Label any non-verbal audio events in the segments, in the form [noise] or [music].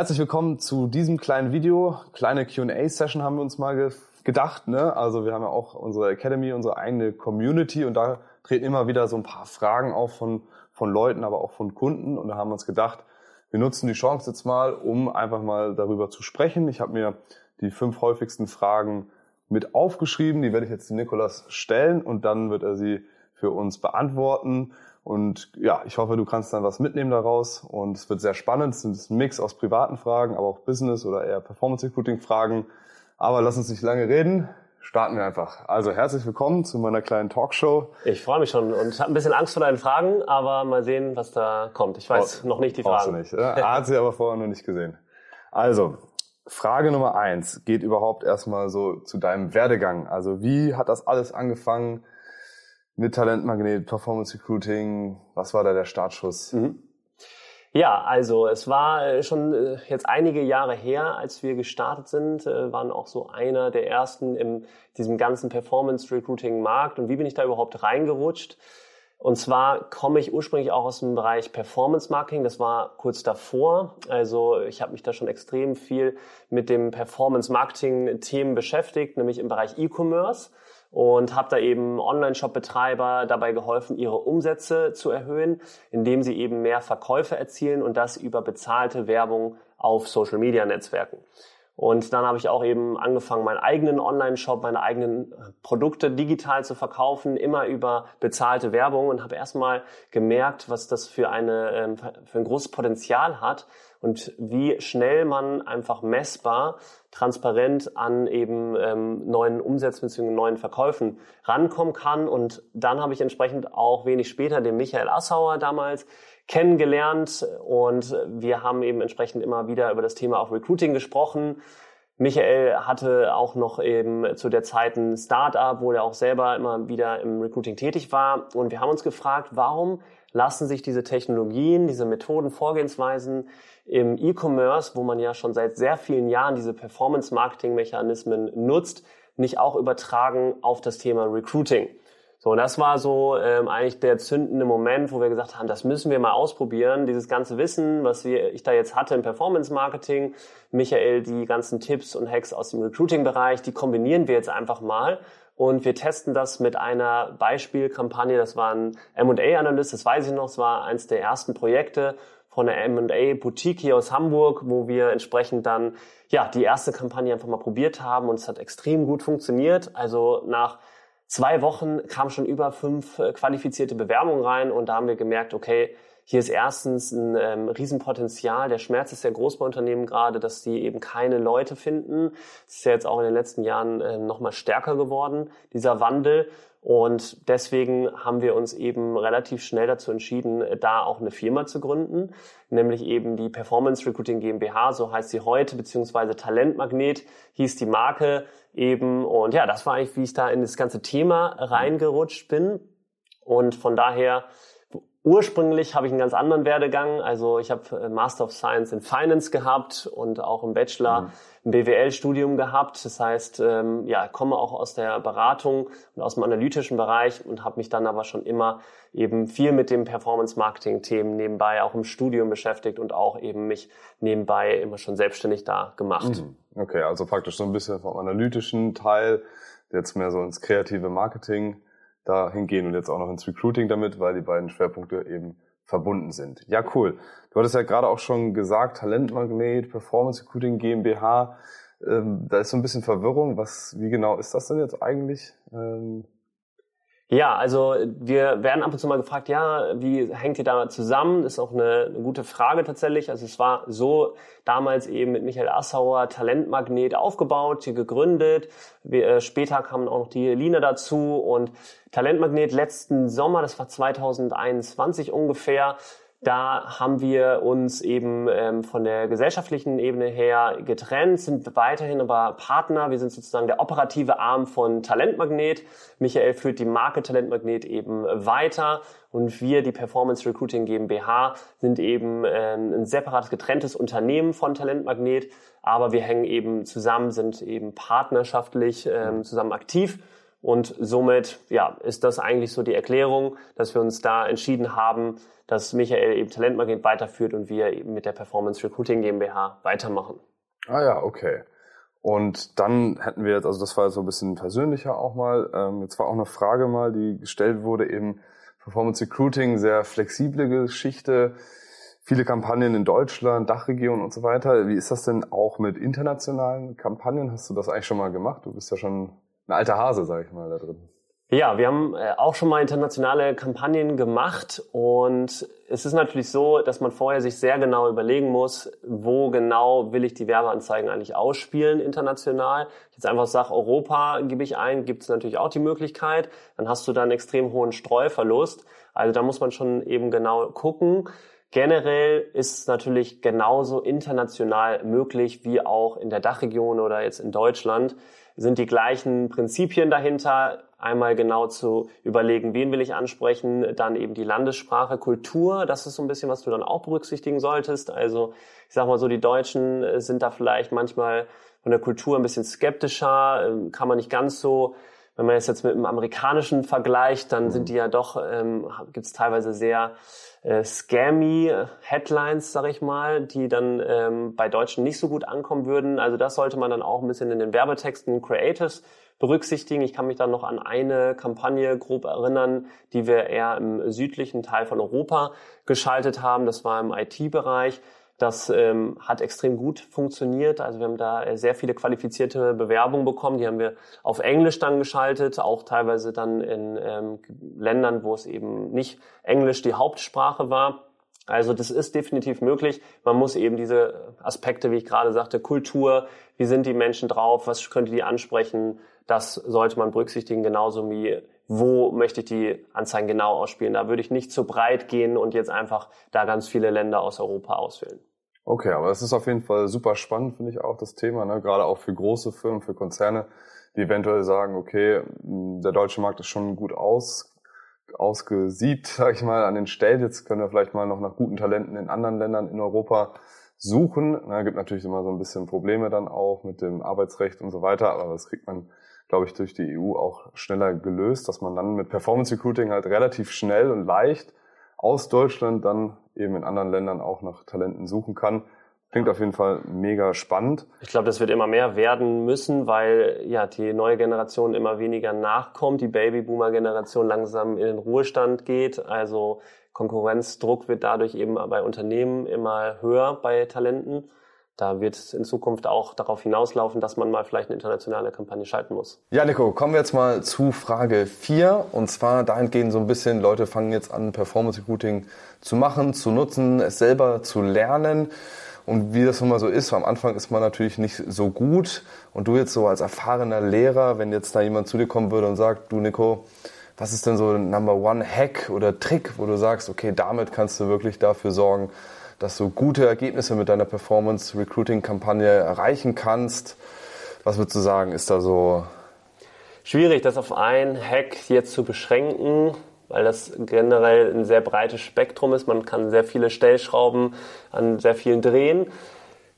Herzlich willkommen zu diesem kleinen Video. Kleine Q&A-Session haben wir uns mal ge gedacht. Ne? Also wir haben ja auch unsere Academy, unsere eigene Community und da treten immer wieder so ein paar Fragen auf von, von Leuten, aber auch von Kunden. Und da haben wir uns gedacht, wir nutzen die Chance jetzt mal, um einfach mal darüber zu sprechen. Ich habe mir die fünf häufigsten Fragen mit aufgeschrieben. Die werde ich jetzt dem Nikolas stellen und dann wird er sie für uns beantworten. Und ja, ich hoffe, du kannst dann was mitnehmen daraus. Und es wird sehr spannend. Es ist ein Mix aus privaten Fragen, aber auch Business oder eher Performance Recruiting Fragen. Aber lass uns nicht lange reden. Starten wir einfach. Also herzlich willkommen zu meiner kleinen Talkshow. Ich freue mich schon und habe ein bisschen Angst vor deinen Fragen, aber mal sehen, was da kommt. Ich weiß oh, noch nicht die Fragen. Du nicht. Ja? Hat sie aber vorher noch nicht gesehen. Also, Frage Nummer eins geht überhaupt erstmal so zu deinem Werdegang. Also wie hat das alles angefangen? Mit Talentmagnet, Performance Recruiting? Was war da der Startschuss? Mhm. Ja, also es war äh, schon äh, jetzt einige Jahre her, als wir gestartet sind, äh, waren auch so einer der ersten in diesem ganzen Performance Recruiting Markt. Und wie bin ich da überhaupt reingerutscht? Und zwar komme ich ursprünglich auch aus dem Bereich Performance Marketing. Das war kurz davor. Also ich habe mich da schon extrem viel mit dem Performance Marketing Themen beschäftigt, nämlich im Bereich E-Commerce und habe da eben Online-Shop-Betreiber dabei geholfen, ihre Umsätze zu erhöhen, indem sie eben mehr Verkäufe erzielen und das über bezahlte Werbung auf Social-Media-Netzwerken. Und dann habe ich auch eben angefangen, meinen eigenen Online-Shop, meine eigenen Produkte digital zu verkaufen, immer über bezahlte Werbung und habe erstmal gemerkt, was das für, eine, ähm, für ein großes Potenzial hat und wie schnell man einfach messbar, transparent an eben ähm, neuen Umsätzen bzw. neuen Verkäufen rankommen kann. Und dann habe ich entsprechend auch wenig später den Michael Assauer damals kennengelernt und wir haben eben entsprechend immer wieder über das Thema auch Recruiting gesprochen. Michael hatte auch noch eben zu der Zeit ein Startup, wo er auch selber immer wieder im Recruiting tätig war. Und wir haben uns gefragt, warum lassen sich diese Technologien, diese Methoden, Vorgehensweisen im E-Commerce, wo man ja schon seit sehr vielen Jahren diese Performance-Marketing-Mechanismen nutzt, nicht auch übertragen auf das Thema Recruiting. So, und das war so ähm, eigentlich der zündende Moment, wo wir gesagt haben, das müssen wir mal ausprobieren. Dieses ganze Wissen, was wir, ich da jetzt hatte im Performance Marketing, Michael die ganzen Tipps und Hacks aus dem Recruiting-Bereich, die kombinieren wir jetzt einfach mal und wir testen das mit einer Beispielkampagne. Das war ein M&A-Analyst, das weiß ich noch, es war eins der ersten Projekte von der M&A Boutique hier aus Hamburg, wo wir entsprechend dann ja die erste Kampagne einfach mal probiert haben und es hat extrem gut funktioniert. Also nach zwei Wochen kamen schon über fünf äh, qualifizierte Bewerbungen rein und da haben wir gemerkt, okay, hier ist erstens ein ähm, Riesenpotenzial. Der Schmerz ist sehr groß bei Unternehmen gerade, dass die eben keine Leute finden. Das ist ja jetzt auch in den letzten Jahren ähm, nochmal stärker geworden, dieser Wandel. Und deswegen haben wir uns eben relativ schnell dazu entschieden, da auch eine Firma zu gründen, nämlich eben die Performance Recruiting GmbH, so heißt sie heute, beziehungsweise Talentmagnet hieß die Marke eben. Und ja, das war eigentlich, wie ich da in das ganze Thema reingerutscht bin. Und von daher Ursprünglich habe ich einen ganz anderen Werdegang. Also ich habe äh, Master of Science in Finance gehabt und auch im Bachelor mhm. ein BWL-Studium gehabt. Das heißt, ähm, ja, komme auch aus der Beratung und aus dem analytischen Bereich und habe mich dann aber schon immer eben viel mit dem Performance-Marketing-Themen nebenbei auch im Studium beschäftigt und auch eben mich nebenbei immer schon selbstständig da gemacht. Mhm. Okay, also praktisch so ein bisschen vom analytischen Teil jetzt mehr so ins kreative Marketing dahin gehen und jetzt auch noch ins Recruiting damit, weil die beiden Schwerpunkte eben verbunden sind. Ja, cool. Du hattest ja gerade auch schon gesagt, Talentmagnet, Performance Recruiting GmbH. Ähm, da ist so ein bisschen Verwirrung. Was, wie genau ist das denn jetzt eigentlich? Ähm Ja, also wir werden ab und zu mal gefragt, ja, wie hängt ihr da zusammen? Ist auch eine, eine, gute Frage tatsächlich. Also es war so damals eben mit Michael Assauer Talentmagnet aufgebaut, hier gegründet. Wir, äh, später kamen auch noch die Line dazu und Talentmagnet letzten Sommer, das war 2021 ungefähr, da haben wir uns eben ähm, von der gesellschaftlichen Ebene her getrennt, sind weiterhin aber Partner. Wir sind sozusagen der operative Arm von Talentmagnet. Michael führt die Marke Talentmagnet eben weiter und wir, die Performance Recruiting GmbH, sind eben ähm, ein separates getrenntes Unternehmen von Talentmagnet, aber wir hängen eben zusammen, sind eben partnerschaftlich ähm, zusammen aktiv. Und somit ja, ist das eigentlich so die Erklärung, dass wir uns da entschieden haben, dass Michael eben Talentmagnet weiterführt und wir eben mit der Performance Recruiting GmbH weitermachen. Ah ja, okay. Und dann hätten wir jetzt, also das war so ein bisschen persönlicher auch mal, ähm, jetzt war auch eine Frage mal, die gestellt wurde, eben Performance Recruiting, sehr flexible Geschichte, viele Kampagnen in Deutschland, Dachregion und so weiter. Wie ist das denn auch mit internationalen Kampagnen? Hast du das eigentlich schon mal gemacht? Du bist ja schon ein alter Hase, sag ich mal, da drin. Ja, wir haben äh, auch schon mal internationale Kampagnen gemacht und es ist natürlich so, dass man vorher sich sehr genau überlegen muss, wo genau will ich die Werbeanzeigen eigentlich ausspielen international. Jetzt einfach sage, Europa gebe ich ein, gibt es natürlich auch die Möglichkeit. Dann hast du da einen extrem hohen Streuverlust. Also da muss man schon eben genau gucken. Generell ist es natürlich genauso international möglich wie auch in der Dachregion oder jetzt in Deutschland sind die gleichen Prinzipien dahinter. Einmal genau zu überlegen, wen will ich ansprechen, dann eben die Landessprache, Kultur, das ist so ein bisschen, was du dann auch berücksichtigen solltest. Also ich sag mal so, die Deutschen äh, sind da vielleicht manchmal von der Kultur ein bisschen skeptischer, ähm, kann man nicht ganz so wenn man es jetzt mit dem amerikanischen vergleicht, dann sind die ja doch, ähm, gibt es teilweise sehr äh, scammy Headlines, sag ich mal, die dann ähm, bei Deutschen nicht so gut ankommen würden. Also das sollte man dann auch ein bisschen in den Werbetexten Creatives berücksichtigen. Ich kann mich dann noch an eine Kampagne grob erinnern, die wir eher im südlichen Teil von Europa geschaltet haben. Das war im IT-Bereich. Das ähm, hat extrem gut funktioniert. Also wir haben da äh, sehr viele qualifizierte Bewerbungen bekommen. Die haben wir auf Englisch dann geschaltet, auch teilweise dann in ähm, Ländern, wo es eben nicht Englisch die Hauptsprache war. Also das ist definitiv möglich. Man muss eben diese Aspekte, wie ich gerade sagte, Kultur, wie sind die Menschen drauf, was könnte die ansprechen, das sollte man berücksichtigen, genauso wie wo möchte ich die Anzeigen genau ausspielen. Da würde ich nicht zu breit gehen und jetzt einfach da ganz viele Länder aus Europa auswählen. Okay, aber das ist auf jeden Fall super spannend, finde ich auch das Thema, ne? gerade auch für große Firmen, für Konzerne, die eventuell sagen, okay, der deutsche Markt ist schon gut aus, ausgesiebt, [laughs] sage ich mal, an den Stellen. Jetzt können wir vielleicht mal noch nach guten Talenten in anderen Ländern in Europa suchen. Na, gibt natürlich immer so ein bisschen Probleme dann auch mit dem Arbeitsrecht und so weiter, aber das kriegt man, glaube ich, durch die EU auch schneller gelöst, dass man dann mit Performance Recruiting halt relativ schnell und leicht aus Deutschland dann eben in anderen Ländern auch nach Talenten suchen kann. Klingt auf jeden Fall mega spannend. Ich glaube, das wird immer mehr werden müssen, weil ja die neue Generation immer weniger nachkommt, die Babyboomer-Generation langsam in den Ruhestand geht. Also Konkurrenzdruck wird dadurch eben bei Unternehmen immer höher bei Talenten da wird es in Zukunft auch darauf hinauslaufen, dass man mal vielleicht eine internationale Kampagne schalten muss. Ja, Nico, kommen wir jetzt mal zu Frage 4. Und zwar dahingehend so ein bisschen, Leute fangen jetzt an, Performance Recruiting zu machen, zu nutzen, es selber zu lernen. Und wie das nun mal so ist, am Anfang ist man natürlich nicht so gut. Und du jetzt so als erfahrener Lehrer, wenn jetzt da jemand zu dir kommen würde und sagt, du Nico, was ist denn so ein Number One Hack oder Trick, wo du sagst, okay, damit kannst du wirklich dafür sorgen, dass du gute Ergebnisse mit deiner Performance Recruiting Kampagne erreichen kannst. Was würdest du sagen, ist da so? Schwierig, das auf ein Hack jetzt zu beschränken, weil das generell ein sehr breites Spektrum ist. Man kann sehr viele Stellschrauben an sehr vielen drehen.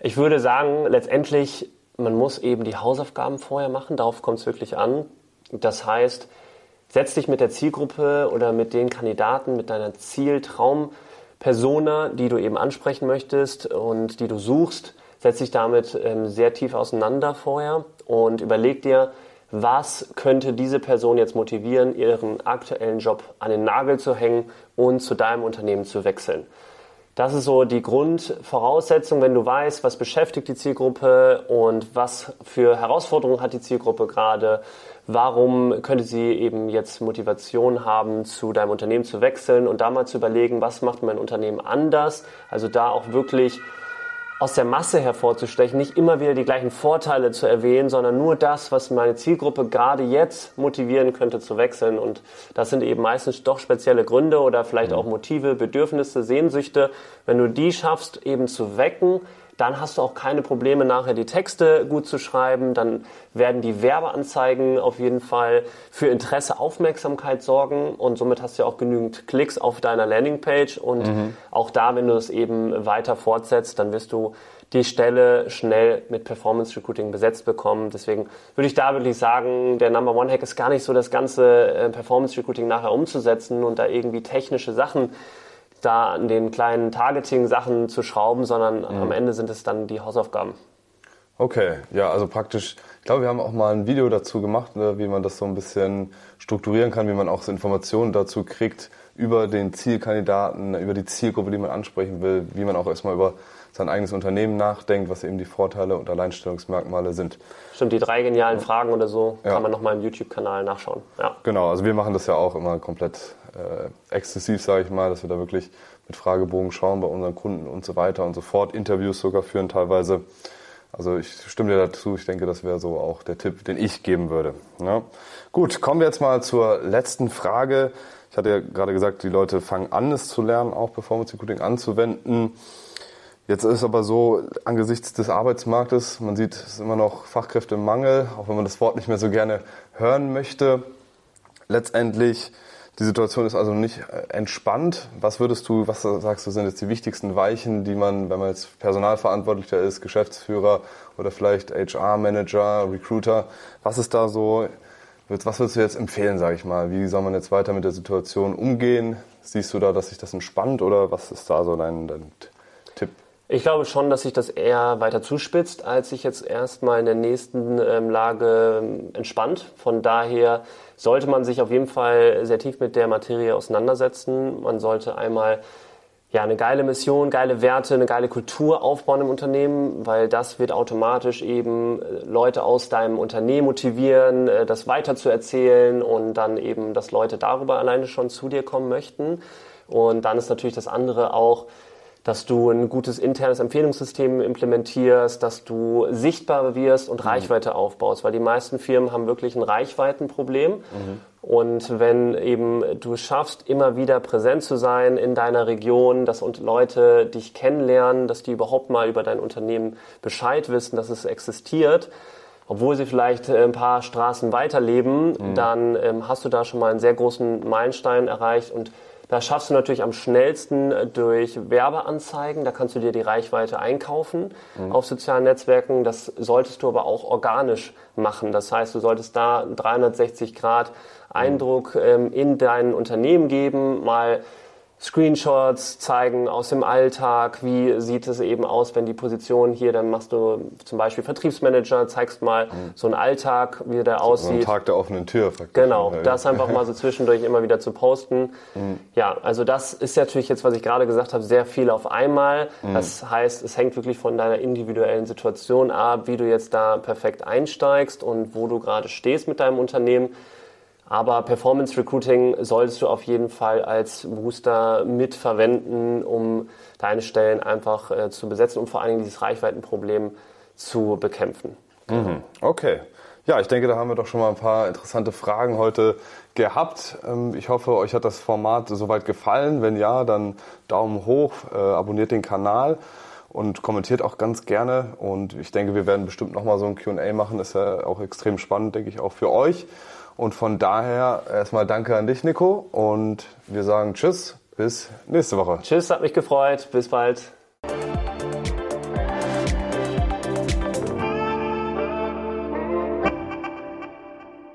Ich würde sagen, letztendlich, man muss eben die Hausaufgaben vorher machen. Darauf kommt es wirklich an. Das heißt, setz dich mit der Zielgruppe oder mit den Kandidaten, mit deiner Zieltraum Persona, die du eben ansprechen möchtest und die du suchst, setz dich damit ähm, sehr tief auseinander vorher und überleg dir, was könnte diese Person jetzt motivieren, ihren aktuellen Job an den Nagel zu hängen und zu deinem Unternehmen zu wechseln. Das ist so die Grundvoraussetzung, wenn du weißt, was beschäftigt die Zielgruppe und was für Herausforderungen hat die Zielgruppe gerade. Warum könnte sie eben jetzt Motivation haben, zu deinem Unternehmen zu wechseln und da mal zu überlegen, was macht mein Unternehmen anders? Also da auch wirklich aus der Masse hervorzustechen, nicht immer wieder die gleichen Vorteile zu erwähnen, sondern nur das, was meine Zielgruppe gerade jetzt motivieren könnte zu wechseln. Und das sind eben meistens doch spezielle Gründe oder vielleicht auch Motive, Bedürfnisse, Sehnsüchte. Wenn du die schaffst, eben zu wecken, dann hast du auch keine Probleme nachher die Texte gut zu schreiben, dann werden die Werbeanzeigen auf jeden Fall für Interesse, Aufmerksamkeit sorgen und somit hast du ja auch genügend Klicks auf deiner Landingpage und mhm. auch da, wenn du es eben weiter fortsetzt, dann wirst du die Stelle schnell mit Performance Recruiting besetzt bekommen. Deswegen würde ich da wirklich sagen, der Number One Hack ist gar nicht so das ganze äh, Performance Recruiting nachher umzusetzen und da irgendwie technische Sachen da an den kleinen Targeting-Sachen zu schrauben, sondern mhm. am Ende sind es dann die Hausaufgaben. Okay, ja, also praktisch, ich glaube, wir haben auch mal ein Video dazu gemacht, ne, wie man das so ein bisschen strukturieren kann, wie man auch so Informationen dazu kriegt über den Zielkandidaten, über die Zielgruppe, die man ansprechen will, wie man auch erstmal über sein eigenes Unternehmen nachdenkt, was eben die Vorteile und Alleinstellungsmerkmale sind. Stimmt, die drei genialen Fragen oder so ja. kann man nochmal im YouTube-Kanal nachschauen. Ja. Genau, also wir machen das ja auch immer komplett äh, exzessiv, sage ich mal, dass wir da wirklich mit Fragebogen schauen bei unseren Kunden und so weiter und so fort, Interviews sogar führen teilweise. Also ich stimme dir dazu, ich denke, das wäre so auch der Tipp, den ich geben würde. Ja. Gut, kommen wir jetzt mal zur letzten Frage. Ich hatte ja gerade gesagt, die Leute fangen an, es zu lernen, auch Performance Recruiting anzuwenden. Jetzt ist aber so, angesichts des Arbeitsmarktes, man sieht, es ist immer noch Fachkräftemangel, auch wenn man das Wort nicht mehr so gerne hören möchte. Letztendlich, die Situation ist also nicht äh, entspannt. Was würdest du, was sagst du, sind jetzt die wichtigsten Weichen, die man, wenn man jetzt Personalverantwortlicher ist, Geschäftsführer oder vielleicht HR-Manager, Recruiter, was ist da so, was würdest du jetzt empfehlen, sage ich mal? Wie soll man jetzt weiter mit der Situation umgehen? Siehst du da, dass sich das entspannt oder was ist da so dein, dein Tipp? Ich glaube schon, dass sich das eher weiter zuspitzt, als sich jetzt erstmal in der nächsten ähm, Lage ähm, entspannt. Von daher sollte man sich auf jeden Fall sehr tief mit der Materie auseinandersetzen. Man sollte einmal ja, eine geile Mission, geile Werte, eine geile Kultur aufbauen im Unternehmen, weil das wird automatisch eben äh, Leute aus deinem Unternehmen motivieren, äh, das weiterzuerzählen und dann eben, dass Leute darüber alleine schon zu dir kommen möchten. Und dann ist natürlich das andere auch, dass du ein gutes internes Empfehlungssystem implementierst, dass du sichtbar wirst und mhm. Reichweite aufbaust, weil die meisten Firmen haben wirklich ein Reichweitenproblem. Mhm. Und wenn eben du schaffst, immer wieder präsent zu sein in deiner Region, dass und Leute dich kennenlernen, dass die überhaupt mal über dein Unternehmen Bescheid wissen, dass es existiert, obwohl sie vielleicht ein paar Straßen weiterleben, mhm. dann ähm, hast du da schon mal einen sehr großen Meilenstein erreicht und das schaffst du natürlich am schnellsten äh, durch Werbeanzeigen. Da kannst du dir die Reichweite einkaufen mhm. auf sozialen Netzwerken. Das solltest du aber auch organisch machen. Das heißt, du solltest da 360 Grad Eindruck ähm, in dein Unternehmen geben, mal Screenshots zeigen aus dem Alltag, wie sieht es eben aus, wenn die Position hier, dann machst du zum Beispiel Vertriebsmanager, zeigst mal mhm. so einen Alltag, wie der aussieht. So ein Tag der offenen Tür. Genau, das einfach mal so zwischendurch immer wieder zu posten. Mhm. Ja, also das ist natürlich jetzt, was ich gerade gesagt habe, sehr viel auf einmal. Mhm. Das heißt, es hängt wirklich von deiner individuellen Situation ab, wie du jetzt da perfekt einsteigst und wo du gerade stehst mit deinem Unternehmen. Aber Performance Recruiting solltest du auf jeden Fall als Booster mitverwenden, um deine Stellen einfach äh, zu besetzen und vor allen Dingen dieses Reichweitenproblem zu bekämpfen. Mhm. Okay. Ja, ich denke, da haben wir doch schon mal ein paar interessante Fragen heute gehabt. Ähm, ich hoffe, euch hat das Format soweit gefallen. Wenn ja, dann Daumen hoch, äh, abonniert den Kanal und kommentiert auch ganz gerne. Und ich denke, wir werden bestimmt nochmal so ein QA machen. Das ist ja auch extrem spannend, denke ich, auch für euch. Und von daher erstmal danke an dich, Nico. Und wir sagen Tschüss, bis nächste Woche. Tschüss, hat mich gefreut. Bis bald.